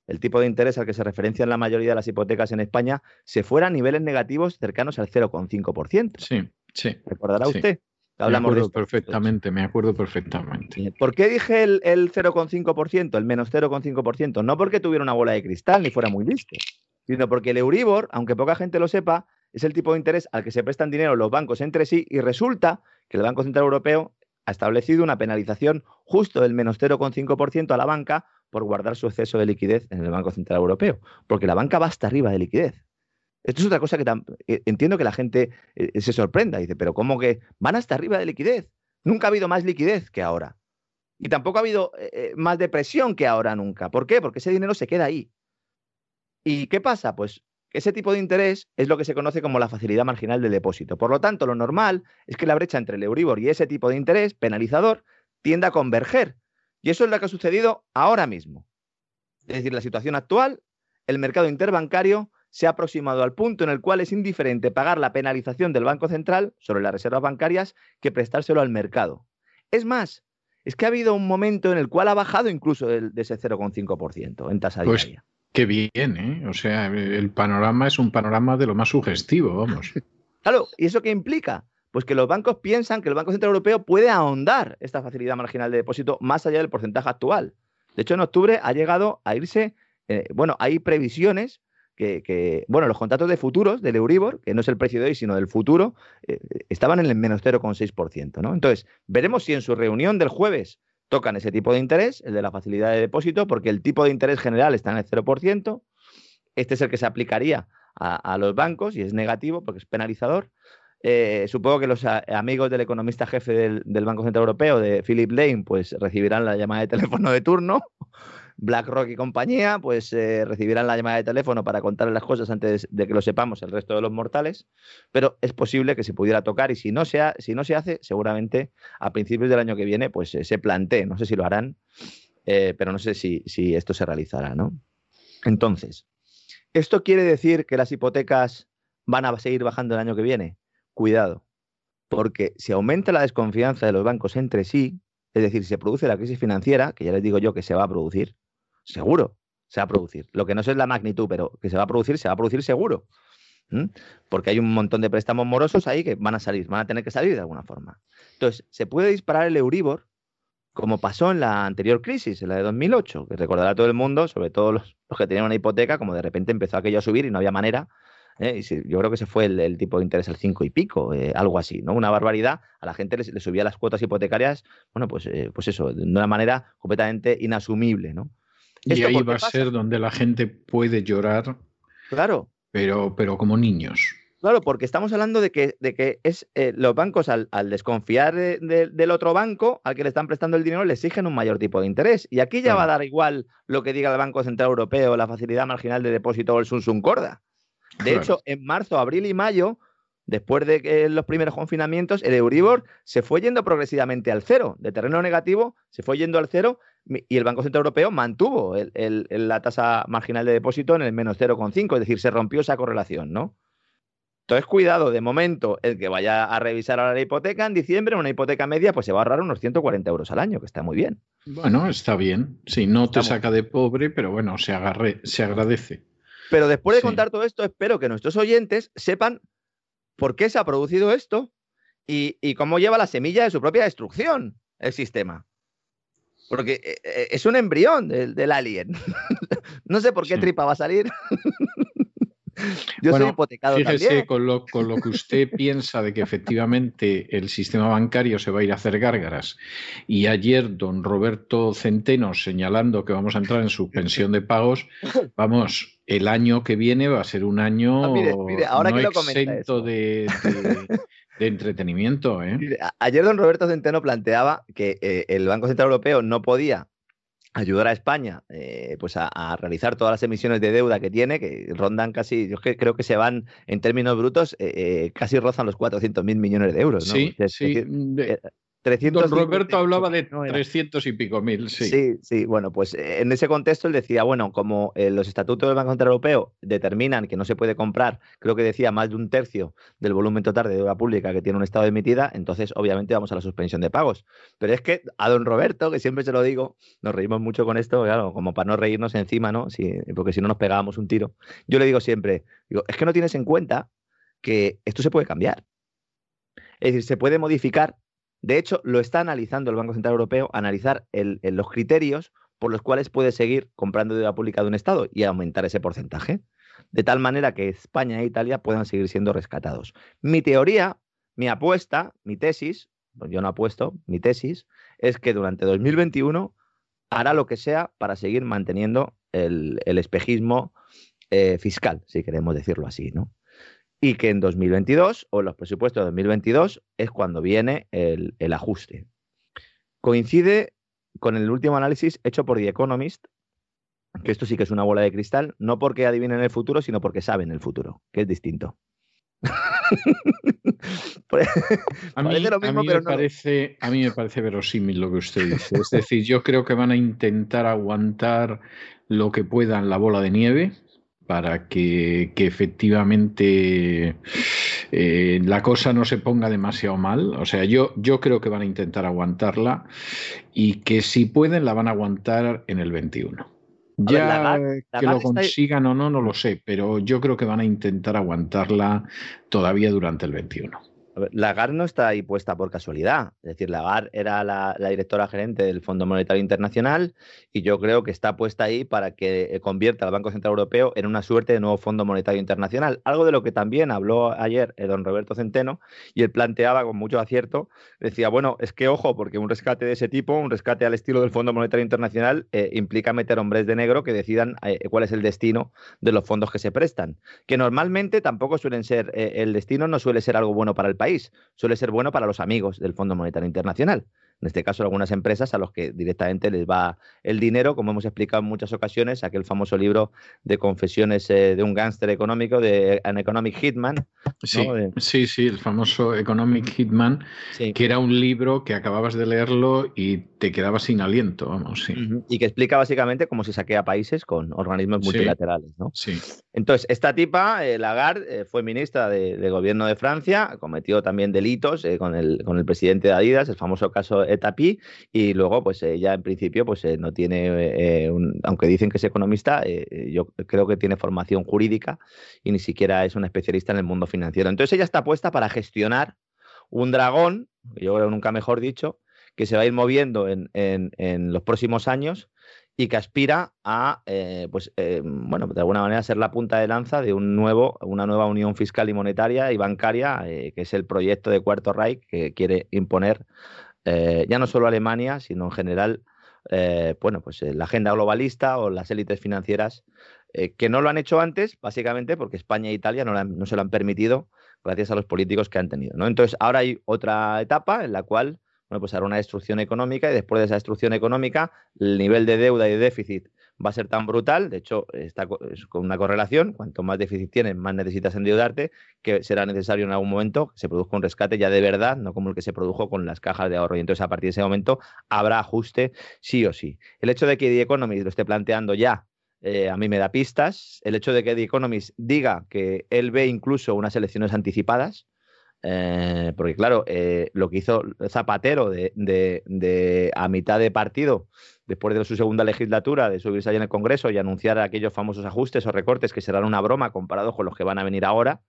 el tipo de interés al que se referencian la mayoría de las hipotecas en España, se fuera a niveles negativos cercanos al 0,5%. Sí, sí. ¿Recordará usted? Me acuerdo perfectamente, me acuerdo perfectamente. ¿Por qué dije el, el 0,5%, el menos 0,5%? No porque tuviera una bola de cristal ni fuera muy listo, sino porque el Euribor, aunque poca gente lo sepa, es el tipo de interés al que se prestan dinero los bancos entre sí y resulta que el Banco Central Europeo ha establecido una penalización justo del menos 0,5% a la banca por guardar su exceso de liquidez en el Banco Central Europeo, porque la banca va hasta arriba de liquidez. Esto es otra cosa que eh, entiendo que la gente eh, se sorprenda. Dice, pero ¿cómo que van hasta arriba de liquidez? Nunca ha habido más liquidez que ahora. Y tampoco ha habido eh, más depresión que ahora nunca. ¿Por qué? Porque ese dinero se queda ahí. ¿Y qué pasa? Pues ese tipo de interés es lo que se conoce como la facilidad marginal del depósito. Por lo tanto, lo normal es que la brecha entre el Euribor y ese tipo de interés penalizador tienda a converger. Y eso es lo que ha sucedido ahora mismo. Es decir, la situación actual, el mercado interbancario se ha aproximado al punto en el cual es indiferente pagar la penalización del Banco Central sobre las reservas bancarias que prestárselo al mercado. Es más, es que ha habido un momento en el cual ha bajado incluso de ese 0,5% en tasa pues, diaria. Qué bien, ¿eh? O sea, el panorama es un panorama de lo más sugestivo, vamos. claro, ¿y eso qué implica? Pues que los bancos piensan que el Banco Central Europeo puede ahondar esta facilidad marginal de depósito más allá del porcentaje actual. De hecho, en octubre ha llegado a irse, eh, bueno, hay previsiones que, bueno, los contratos de futuros del Euribor, que no es el precio de hoy, sino del futuro, eh, estaban en el menos 0,6%, ¿no? Entonces, veremos si en su reunión del jueves tocan ese tipo de interés, el de la facilidad de depósito, porque el tipo de interés general está en el 0%, este es el que se aplicaría a, los bancos y es negativo porque es penalizador. Eh, supongo que los amigos del economista jefe del, del, Banco Central Europeo, de Philip Lane, pues recibirán la llamada de teléfono de turno BlackRock y compañía, pues eh, recibirán la llamada de teléfono para contarles las cosas antes de que lo sepamos el resto de los mortales, pero es posible que se pudiera tocar y si no se, si no se hace, seguramente a principios del año que viene, pues eh, se plantee, no sé si lo harán, eh, pero no sé si, si esto se realizará, ¿no? Entonces, ¿esto quiere decir que las hipotecas van a seguir bajando el año que viene? Cuidado, porque si aumenta la desconfianza de los bancos entre sí, es decir, si se produce la crisis financiera, que ya les digo yo que se va a producir, seguro se va a producir. Lo que no sé es la magnitud, pero que se va a producir, se va a producir seguro. Porque hay un montón de préstamos morosos ahí que van a salir, van a tener que salir de alguna forma. Entonces, se puede disparar el Euribor, como pasó en la anterior crisis, en la de 2008, que recordará todo el mundo, sobre todo los, que tenían una hipoteca, como de repente empezó aquello a subir y no había manera. ¿eh? Y yo creo que ese fue el, tipo de interés al 5 y pico, eh, algo así, ¿no? Una barbaridad. A la gente le, subía las cuotas hipotecarias, bueno, pues, eh, pues eso, de una manera completamente inasumible, ¿no? Y ahí va a ser donde la gente puede llorar. Claro. Pero, pero como niños. Claro, porque estamos hablando de que, de que es eh, los bancos al, desconfiar del otro banco al que le están prestando el dinero le exigen un mayor tipo de interés. Y aquí ya va a dar igual lo que diga el Banco Central Europeo, la facilidad marginal de depósito o el Sunsun Corda. De hecho, en marzo, abril y mayo, después de los primeros confinamientos, el Euribor se fue yendo progresivamente al cero. De terreno negativo se fue yendo al cero y el Banco Central Europeo mantuvo la tasa marginal de depósito en el menos 0,5, es decir, se rompió esa correlación, ¿no? Entonces, cuidado, de momento, el que vaya a revisar ahora la hipoteca en diciembre, una hipoteca media, pues se va a ahorrar unos 140 euros al año, que está muy bien. Bueno, está bien. Sí, no te saca de pobre, pero bueno, se, agarre, se agradece. Pero después de contar todo esto, espero que nuestros oyentes sepan por qué se ha producido esto y, y cómo lleva la semilla de su propia destrucción el sistema. Porque eh, eh, es un embrión del, alien. no sé por qué tripa va a salir. Yo soy hipotecado fíjese Con, lo, con lo que usted piensa de que efectivamente el sistema bancario se va a ir a hacer gárgaras y ayer don Roberto Centeno señalando que vamos a entrar en suspensión de pagos, vamos, el año que viene va a ser un año ah, ahora que lo exento de, de entretenimiento. ¿eh? Ayer don Roberto Centeno planteaba que eh, el Banco Central Europeo no podía ayudar a España eh, pues a, realizar todas las emisiones de deuda que tiene, que rondan casi, yo creo que se van en términos brutos, casi rozan los 400 mil millones de euros. Sí, sí. Don Roberto hablaba de 300 y pico mil, sí. Sí, sí, bueno, pues eh, en ese contexto él decía, bueno, como eh, los estatutos del Banco Central Europeo determinan que no se puede comprar, creo que decía más de un tercio del volumen total de deuda pública que tiene un Estado emitida, entonces obviamente vamos a la suspensión de pagos. Pero es que a don Roberto, que siempre se lo digo, nos reímos mucho con esto, claro, como para no reírnos encima, ¿no? porque si no nos pegábamos un tiro. Yo le digo siempre, digo, es que no tienes en cuenta que esto se puede cambiar. Es decir, se puede modificar de hecho, lo está analizando el Banco Central Europeo, analizar los criterios por los cuales puede seguir comprando deuda pública de un Estado y aumentar ese porcentaje, de tal manera que España e Italia puedan seguir siendo rescatados. Mi teoría, mi apuesta, mi tesis, pues yo no apuesto, mi tesis, es que durante 2021 hará lo que sea para seguir manteniendo el, espejismo eh, fiscal, si queremos decirlo así, ¿no? Y que en 2022 o en los presupuestos de 2022 es cuando viene el, ajuste. Coincide con el último análisis hecho por The Economist, que esto sí que es una bola de cristal, no porque adivinen el futuro, sino porque saben el futuro, que es distinto. a, mí, me parece, a mí me parece verosímil lo que usted dice. Es decir, yo creo que van a intentar aguantar lo que puedan la bola de nieve para que, efectivamente eh, la cosa no se ponga demasiado mal. O sea, yo, yo creo que van a intentar aguantarla y que si pueden la van a aguantar en el 21. Ya que lo consigan o no, no lo sé, pero yo creo que van a intentar aguantarla todavía durante el 21. Lagarde no está ahí puesta por casualidad. Es decir, Lagarde era la, directora gerente del Fondo Monetario Internacional y yo creo que está puesta ahí para que eh, convierta al Banco Central Europeo en una suerte de nuevo Fondo Monetario Internacional. Algo de lo que también habló ayer eh, don Roberto Centeno y él planteaba con mucho acierto. Decía, bueno, es que ojo, porque un rescate de ese tipo, un rescate al estilo del Fondo Monetario Internacional, eh, implica meter hombres de negro que decidan cuál es el destino de los fondos que se prestan. Que normalmente tampoco suelen ser, el destino no suele ser algo bueno para el país, suele ser bueno para los amigos del Fondo Monetario Internacional en este caso algunas empresas a los que directamente les va el dinero, como hemos explicado en muchas ocasiones, aquel famoso libro de confesiones eh, de un gángster económico, de An Economic Hitman. Sí, sí, sí, el famoso Economic Hitman, que era un libro que acababas de leerlo y te quedabas sin aliento, vamos, sí. Y que explica básicamente cómo se saquea países con organismos multilaterales, ¿no? Sí. Entonces, esta tipa, eh, Lagarde, eh, fue ministra de, gobierno de Francia, cometió también delitos con, el, con el presidente de Adidas, el famoso caso Y luego pues ella en principio pues eh, no tiene, eh, aunque dicen que es economista, eh, yo creo que tiene formación jurídica y ni siquiera es una especialista en el mundo financiero. Entonces ella está puesta para gestionar un dragón, yo creo nunca mejor dicho, que se va a ir moviendo en, en, los próximos años y que aspira a, pues, bueno, de alguna manera ser la punta de lanza de un nuevo, una nueva unión fiscal y monetaria y bancaria, que es el proyecto de Cuarto Reich que quiere imponer eh, ya no solo Alemania, sino en general, eh, bueno, pues eh, la agenda globalista o las élites financieras, que no lo han hecho antes, básicamente porque España e Italia no, se lo han permitido gracias a los políticos que han tenido. ¿no? Entonces, ahora hay otra etapa en la cual, bueno, pues habrá una destrucción económica y después de esa destrucción económica, el nivel de deuda y de déficit va a ser tan brutal, de hecho está con una correlación, cuanto más déficit tienes, más necesitas endeudarte, que será necesario en algún momento que se produzca un rescate ya de verdad, no como el que se produjo con las cajas de ahorro. Y entonces a partir de ese momento habrá ajuste sí o sí. El hecho de que The Economist lo esté planteando ya eh, a mí me da pistas. El hecho de que The Economist diga que él ve incluso unas elecciones anticipadas, eh, porque claro, eh, lo que hizo Zapatero de, a mitad de partido, después de su segunda legislatura, de subirse allá en el Congreso y anunciar aquellos famosos ajustes o recortes que serán una broma comparados con los que van a venir ahora,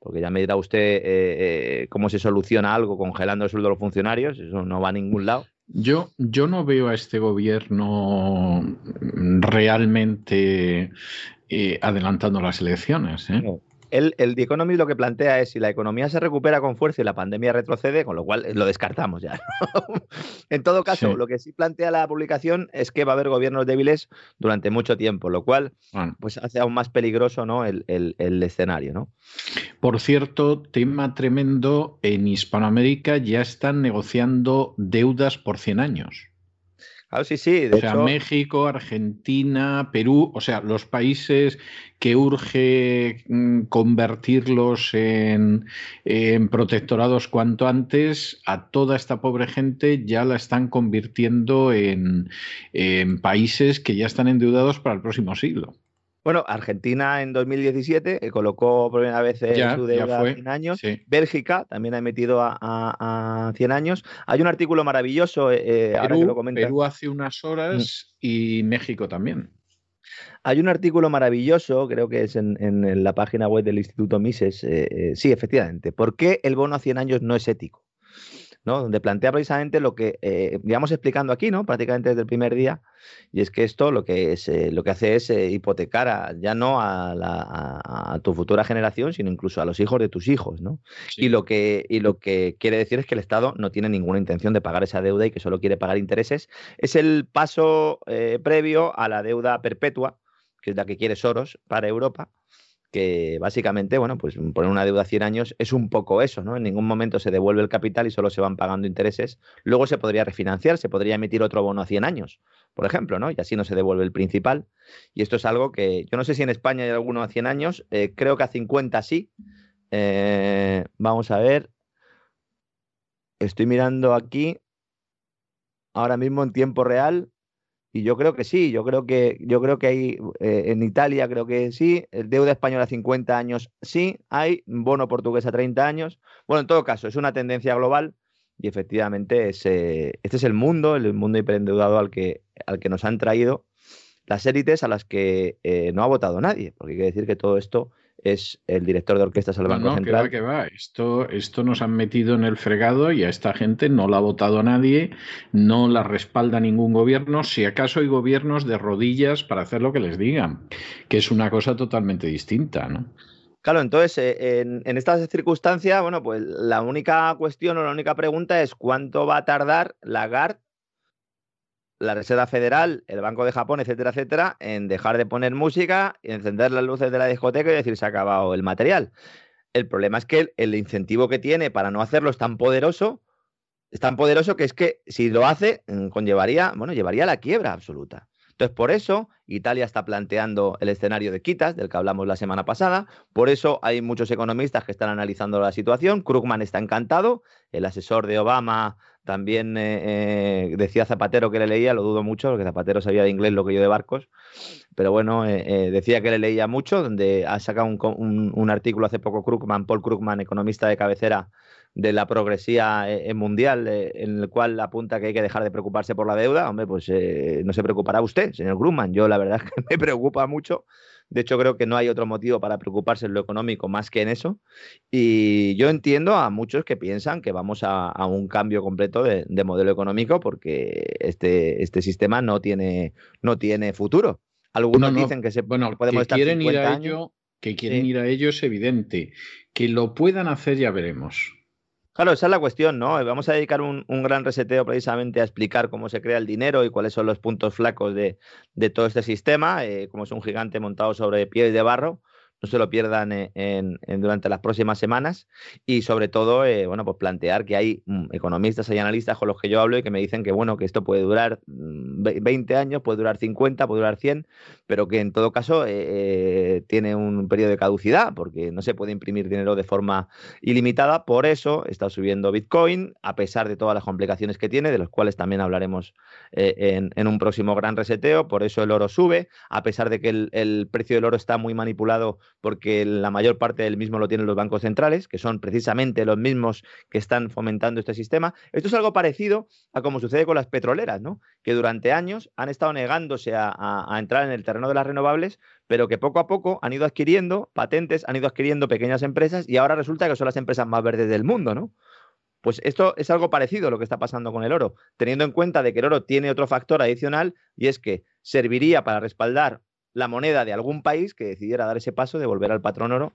porque ya me dirá usted eh, cómo se soluciona algo congelando el sueldo de los funcionarios, eso no va a ningún lado. Yo, yo no veo a este gobierno realmente adelantando las elecciones. El, el The Economist lo que plantea es si la economía se recupera con fuerza y la pandemia retrocede, con lo cual lo descartamos ya. en todo caso, lo que sí plantea la publicación es que va a haber gobiernos débiles durante mucho tiempo, lo cual pues hace aún más peligroso ¿no? el, el, escenario. ¿no? Por cierto, tema tremendo, en Hispanoamérica ya están negociando deudas por 100 años. Claro, sí, sí. De o sea, México, Argentina, Perú, o sea, los países que urge mm, convertirlos en, protectorados cuanto antes, a toda esta pobre gente ya la están convirtiendo en países que ya están endeudados para el próximo siglo. Bueno, Argentina en 2017 eh, colocó por primera vez eh, su deuda a 100 años. Bélgica también ha emitido a, 100 años. Hay un artículo maravilloso, eh, ahora que lo comenta. Perú hace unas horas mm. y México también. Hay un artículo maravilloso, creo que es en, la página web del Instituto Mises. sí, efectivamente. ¿Por qué el bono a 100 años no es ético? Donde plantea precisamente lo que eh, digamos explicando aquí, ¿no? prácticamente desde el primer día, y es que esto lo que, es, eh, lo que hace es eh, hipotecar ya no a, tu futura generación, sino incluso a los hijos de tus hijos. ¿no? Y, lo que, y lo que quiere decir es que el Estado no tiene ninguna intención de pagar esa deuda y que solo quiere pagar intereses. Es el paso previo a la deuda perpetua, que es la que quiere Soros para Europa que básicamente, bueno, pues poner una deuda a 100 años es un poco eso, ¿no? En ningún momento se devuelve el capital y solo se van pagando intereses. Luego se podría refinanciar, se podría emitir otro bono a 100 años, por ejemplo, ¿no? Y así no se devuelve el principal. Y esto es algo que yo no sé si en España hay alguno a 100 años, eh, creo que a 50 sí. Eh, vamos a ver. Estoy mirando aquí, ahora mismo en tiempo real, y yo creo que sí, yo creo que, yo creo que hay, eh, en Italia creo que sí, el deuda española a 50 años sí, hay bono portugués a 30 años. Bueno, en todo caso, es una tendencia global y efectivamente este es el mundo, el mundo hiperendeudado al que, al que nos han traído las élites a las que eh, no ha votado nadie, porque hay que decir que todo esto es el director de orquestas del Banco no, Central. Que va, que va. Esto, esto nos han metido en el fregado y a esta gente no la ha votado nadie, no la respalda ningún gobierno, si acaso hay gobiernos de rodillas para hacer lo que les digan, que es una cosa totalmente distinta, ¿no? Claro, entonces, eh, en, en, estas circunstancias, bueno, pues la única cuestión o la única pregunta es cuánto va a tardar Lagarde la Reserva Federal, el Banco de Japón, etcétera, etcétera, en dejar de poner música encender las luces de la discoteca y decir se ha acabado el material. El problema es que el, el, incentivo que tiene para no hacerlo es tan poderoso, es tan poderoso que es que si lo hace, mm, conllevaría, bueno, llevaría a la quiebra absoluta. Entonces, por eso Italia está planteando el escenario de quitas, del que hablamos la semana pasada. Por eso hay muchos economistas que están analizando la situación. Krugman está encantado. El asesor de Obama también eh, eh, decía Zapatero que le leía, lo dudo mucho, porque Zapatero sabía de inglés lo que yo de barcos. Pero bueno, eh, decía que le leía mucho, donde ha sacado un, un, un artículo hace poco Krugman, Paul Krugman, economista de cabecera de la progresía mundial, en el cual apunta que hay que dejar de preocuparse por la deuda, hombre, pues no se preocupará usted, señor Grumman. Yo la verdad es que me preocupa mucho. De hecho, creo que no hay otro motivo para preocuparse en lo económico más que en eso. Y yo entiendo a muchos que piensan que vamos a, a un cambio completo de, de, modelo económico porque este, este sistema no tiene, no tiene futuro. Algunos no, no. dicen que, se, bueno, podemos que estar quieren ir a ello, que quieren sí. ir a ello es evidente. Que lo puedan hacer ya veremos. Claro, esa es la cuestión, ¿no? Vamos a dedicar un, un, gran reseteo precisamente a explicar cómo se crea el dinero y cuáles son los puntos flacos de, de todo este sistema, eh, como es un gigante montado sobre pies de barro no se lo pierdan en, durante las próximas semanas y sobre todo, eh, bueno, pues plantear que hay mm, economistas y analistas con los que yo hablo y que me dicen que, bueno, que esto puede durar 20 mm, años, puede durar 50, puede durar 100, pero que en todo caso eh, eh, tiene un periodo de caducidad porque no se puede imprimir dinero de forma ilimitada, por eso está subiendo Bitcoin, a pesar de todas las complicaciones que tiene, de los cuales también hablaremos en, un próximo gran reseteo, por eso el oro sube, a pesar de que el precio del oro está muy manipulado porque la mayor parte del mismo lo tienen los bancos centrales, que son precisamente los mismos que están fomentando este sistema. Esto es algo parecido a como sucede con las petroleras, ¿no? que durante años han estado negándose a, a, entrar en el terreno de las renovables, pero que poco a poco han ido adquiriendo patentes, han ido adquiriendo pequeñas empresas y ahora resulta que son las empresas más verdes del mundo, ¿no? Pues esto es algo parecido a lo que está pasando con el oro, teniendo en cuenta de que el oro tiene otro factor adicional y es que serviría para respaldar la moneda de algún país que decidiera dar ese paso de volver al patrón oro,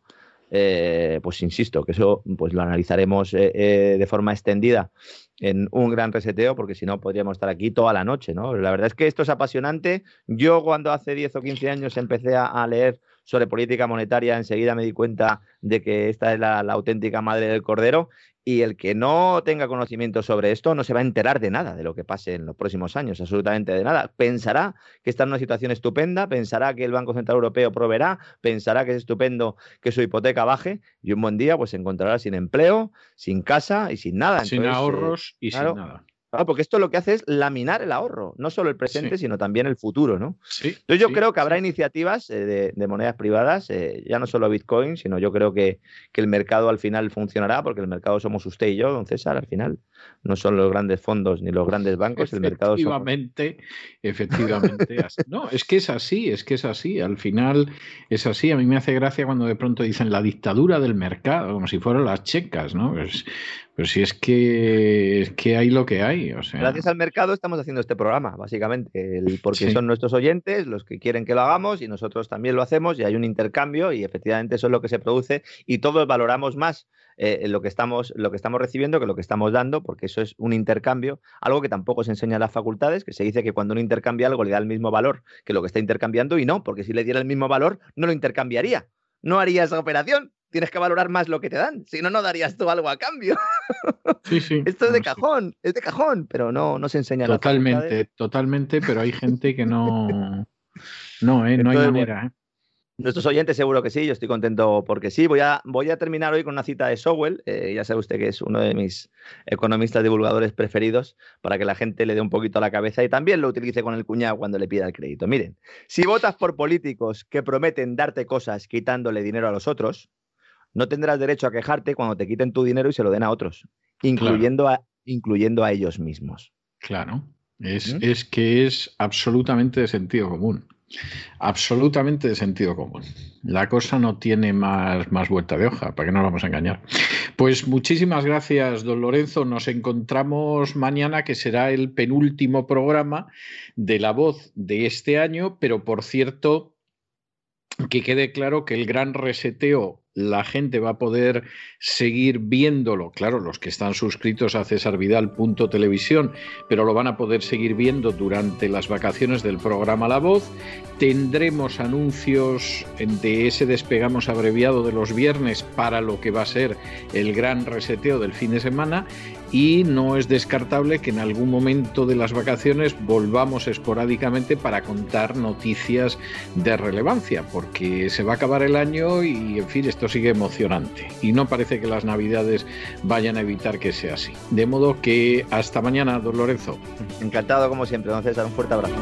eh, pues insisto, que eso pues lo analizaremos eh, eh, de forma extendida en un gran reseteo, porque si no podríamos estar aquí toda la noche, ¿no? La verdad es que esto es apasionante. Yo cuando hace 10 o 15 años empecé a, leer sobre política monetaria, enseguida me di cuenta de que esta es la, auténtica madre del cordero y el que no tenga conocimiento sobre esto no se va a enterar de nada de lo que pase en los próximos años, absolutamente de nada. Pensará que está en una situación estupenda, pensará que el Banco Central Europeo proveerá, pensará que es estupendo que su hipoteca baje y un buen día pues se encontrará sin empleo, sin casa y sin nada. Sin Entonces, ahorros eh, y claro, sin nada. Claro, porque esto lo que hace es laminar el ahorro, no solo el presente, sí. sino también el futuro, ¿no? Sí, Entonces yo sí, creo que habrá iniciativas eh, de, de, monedas privadas, eh, ya no solo Bitcoin, sino yo creo que, que, el mercado al final funcionará, porque el mercado somos usted y yo, don César, al final. No son los grandes fondos ni los grandes bancos, el mercado Efectivamente, somos... efectivamente. no, es que es así, es que es así. Al final es así. A mí me hace gracia cuando de pronto dicen la dictadura del mercado, como si fueran las checas, ¿no? Pues, pero si es que, es que hay lo que hay. O sea... Gracias al mercado estamos haciendo este programa, básicamente, el, porque sí. son nuestros oyentes los que quieren que lo hagamos y nosotros también lo hacemos y hay un intercambio y efectivamente eso es lo que se produce y todos valoramos más eh, lo, que estamos, lo que estamos recibiendo que lo que estamos dando, porque eso es un intercambio, algo que tampoco se enseña en las facultades, que se dice que cuando uno intercambia algo le da el mismo valor que lo que está intercambiando y no, porque si le diera el mismo valor no lo intercambiaría, no haría esa operación tienes que valorar más lo que te dan, si no, no darías tú algo a cambio. Sí, sí. Esto es de cajón, sí. es de cajón, pero no, no se enseña Totalmente, totalmente, pero hay gente que no. No, ¿eh? no hay manera. ¿eh? Nuestros oyentes seguro que sí, yo estoy contento porque sí. Voy a, voy a terminar hoy con una cita de Sowell, eh, ya sabe usted que es uno de mis economistas divulgadores preferidos, para que la gente le dé un poquito a la cabeza y también lo utilice con el cuñado cuando le pida el crédito. Miren, si votas por políticos que prometen darte cosas quitándole dinero a los otros, no tendrás derecho a quejarte cuando te quiten tu dinero y se lo den a otros, incluyendo, claro. a, incluyendo a ellos mismos. Claro, es, ¿Mm? es que es absolutamente de sentido común. Absolutamente de sentido común. La cosa no tiene más, más vuelta de hoja, para que no nos vamos a engañar. Pues muchísimas gracias, don Lorenzo. Nos encontramos mañana, que será el penúltimo programa de La Voz de este año, pero por cierto, que quede claro que el gran reseteo la gente va a poder seguir viéndolo, claro, los que están suscritos a César Vidal televisión, pero lo van a poder seguir viendo durante las vacaciones del programa La Voz. Tendremos anuncios de ese despegamos abreviado de los viernes para lo que va a ser el gran reseteo del fin de semana y no es descartable que en algún momento de las vacaciones volvamos esporádicamente para contar noticias de relevancia, porque se va a acabar el año y, en fin, esto sigue emocionante. Y no parece que las navidades vayan a evitar que sea así. De modo que hasta mañana, don Lorenzo. Encantado, como siempre, don César. Un fuerte abrazo.